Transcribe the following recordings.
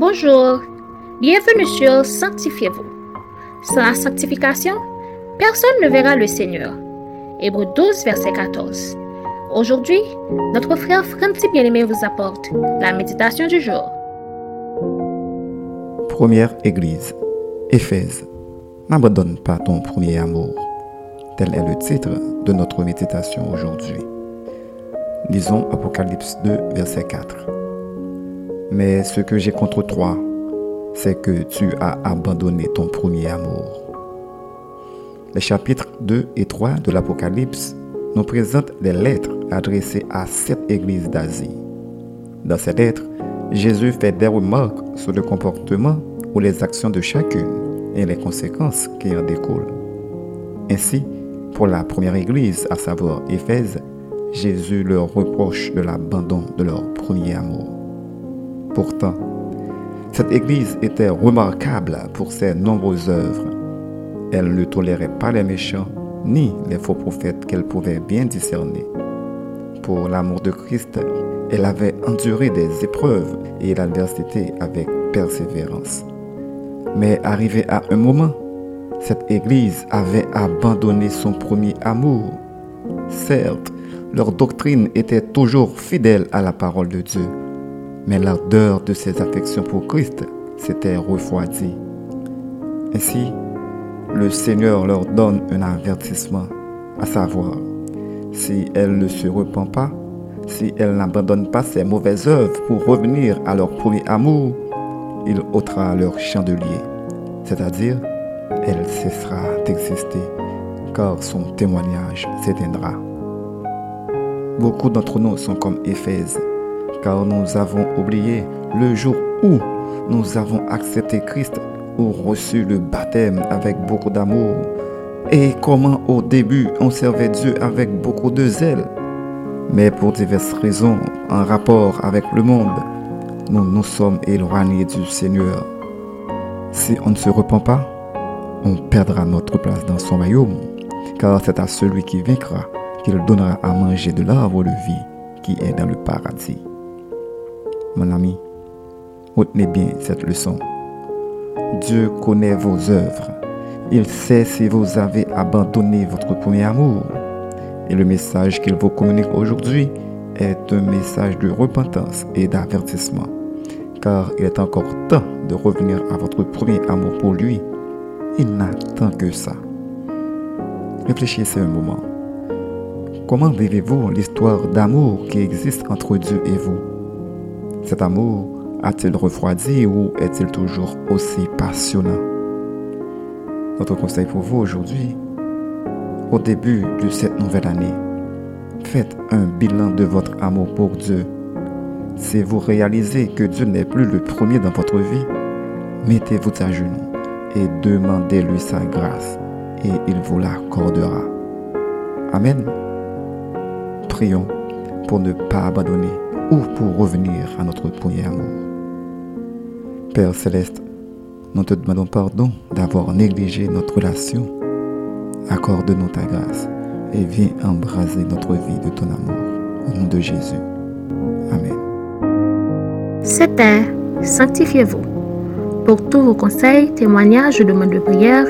Bonjour, bienvenue sur Sanctifiez-vous. Sans la sanctification, personne ne verra le Seigneur. Hébreu 12, verset 14. Aujourd'hui, notre frère Franti Bien-Aimé vous apporte la méditation du jour. Première Église, Éphèse. N'abandonne pas ton premier amour. Tel est le titre de notre méditation aujourd'hui. Lisons Apocalypse 2, verset 4. Mais ce que j'ai contre toi, c'est que tu as abandonné ton premier amour. Les chapitres 2 et 3 de l'Apocalypse nous présentent les lettres adressées à sept églises d'Asie. Dans ces lettres, Jésus fait des remarques sur le comportement ou les actions de chacune et les conséquences qui en découlent. Ainsi, pour la première église, à savoir Éphèse, Jésus leur reproche de l'abandon de leur premier amour. Pourtant, cette église était remarquable pour ses nombreuses œuvres. Elle ne tolérait pas les méchants ni les faux prophètes qu'elle pouvait bien discerner. Pour l'amour de Christ, elle avait enduré des épreuves et l'adversité avec persévérance. Mais arrivé à un moment, cette Église avait abandonné son premier amour. Certes, leur doctrine était toujours fidèle à la parole de Dieu, mais l'ardeur de ses affections pour Christ s'était refroidie. Ainsi, le Seigneur leur donne un avertissement, à savoir, si elle ne se repent pas, si elle n'abandonne pas ses mauvaises œuvres pour revenir à leur premier amour, il ôtera leur chandelier, c'est-à-dire elle cessera d'exister, car son témoignage s'éteindra. Beaucoup d'entre nous sont comme Éphèse, car nous avons oublié le jour où nous avons accepté Christ ou reçu le baptême avec beaucoup d'amour, et comment au début on servait Dieu avec beaucoup de zèle. Mais pour diverses raisons en rapport avec le monde, nous nous sommes éloignés du Seigneur. Si on ne se repent pas, on perdra notre place dans son royaume, car c'est à celui qui vaincra qu'il donnera à manger de l'arbre de vie qui est dans le paradis. Mon ami, retenez bien cette leçon. Dieu connaît vos œuvres. Il sait si vous avez abandonné votre premier amour. Et le message qu'il vous communique aujourd'hui est un message de repentance et d'avertissement. Car il est encore temps de revenir à votre premier amour pour lui. Il n'attend que ça. Réfléchissez un moment. Comment vivez-vous l'histoire d'amour qui existe entre Dieu et vous? Cet amour a-t-il refroidi ou est-il toujours aussi passionnant? Notre conseil pour vous aujourd'hui, au début de cette nouvelle année, faites un bilan de votre amour pour Dieu. Si vous réalisez que Dieu n'est plus le premier dans votre vie, mettez-vous à genoux et demandez-lui sa grâce et il vous l'accordera. Amen. Prions pour ne pas abandonner ou pour revenir à notre premier amour. Père céleste, nous te demandons pardon d'avoir négligé notre relation. Accorde-nous ta grâce et viens embraser notre vie de ton amour. Au nom de Jésus. Amen. C'était Sanctifiez-vous. Pour tous vos conseils, témoignages ou demandes de prière,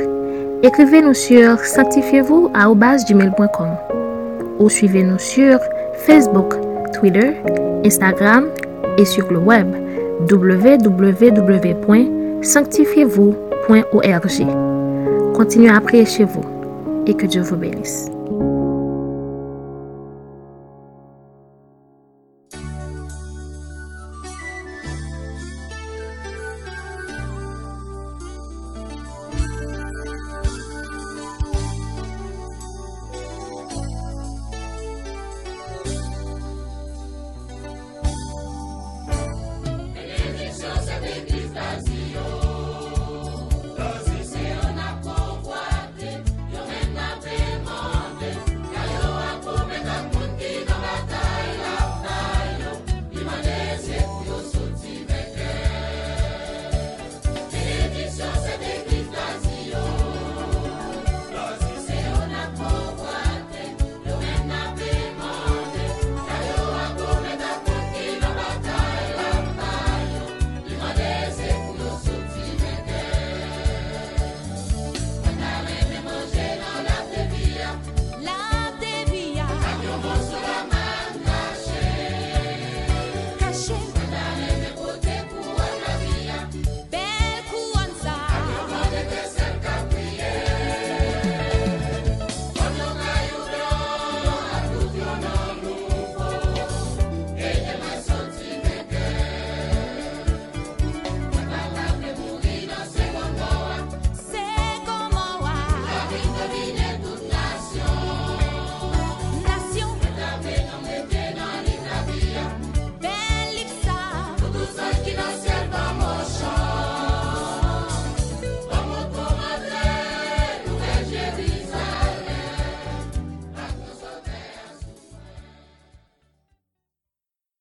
écrivez-nous sur sanctifiez-vous ou suivez-nous sur Facebook, Twitter, Instagram et sur le web www.sanctifiez-vous.org. Continuez à prier chez vous et que Dieu vous bénisse.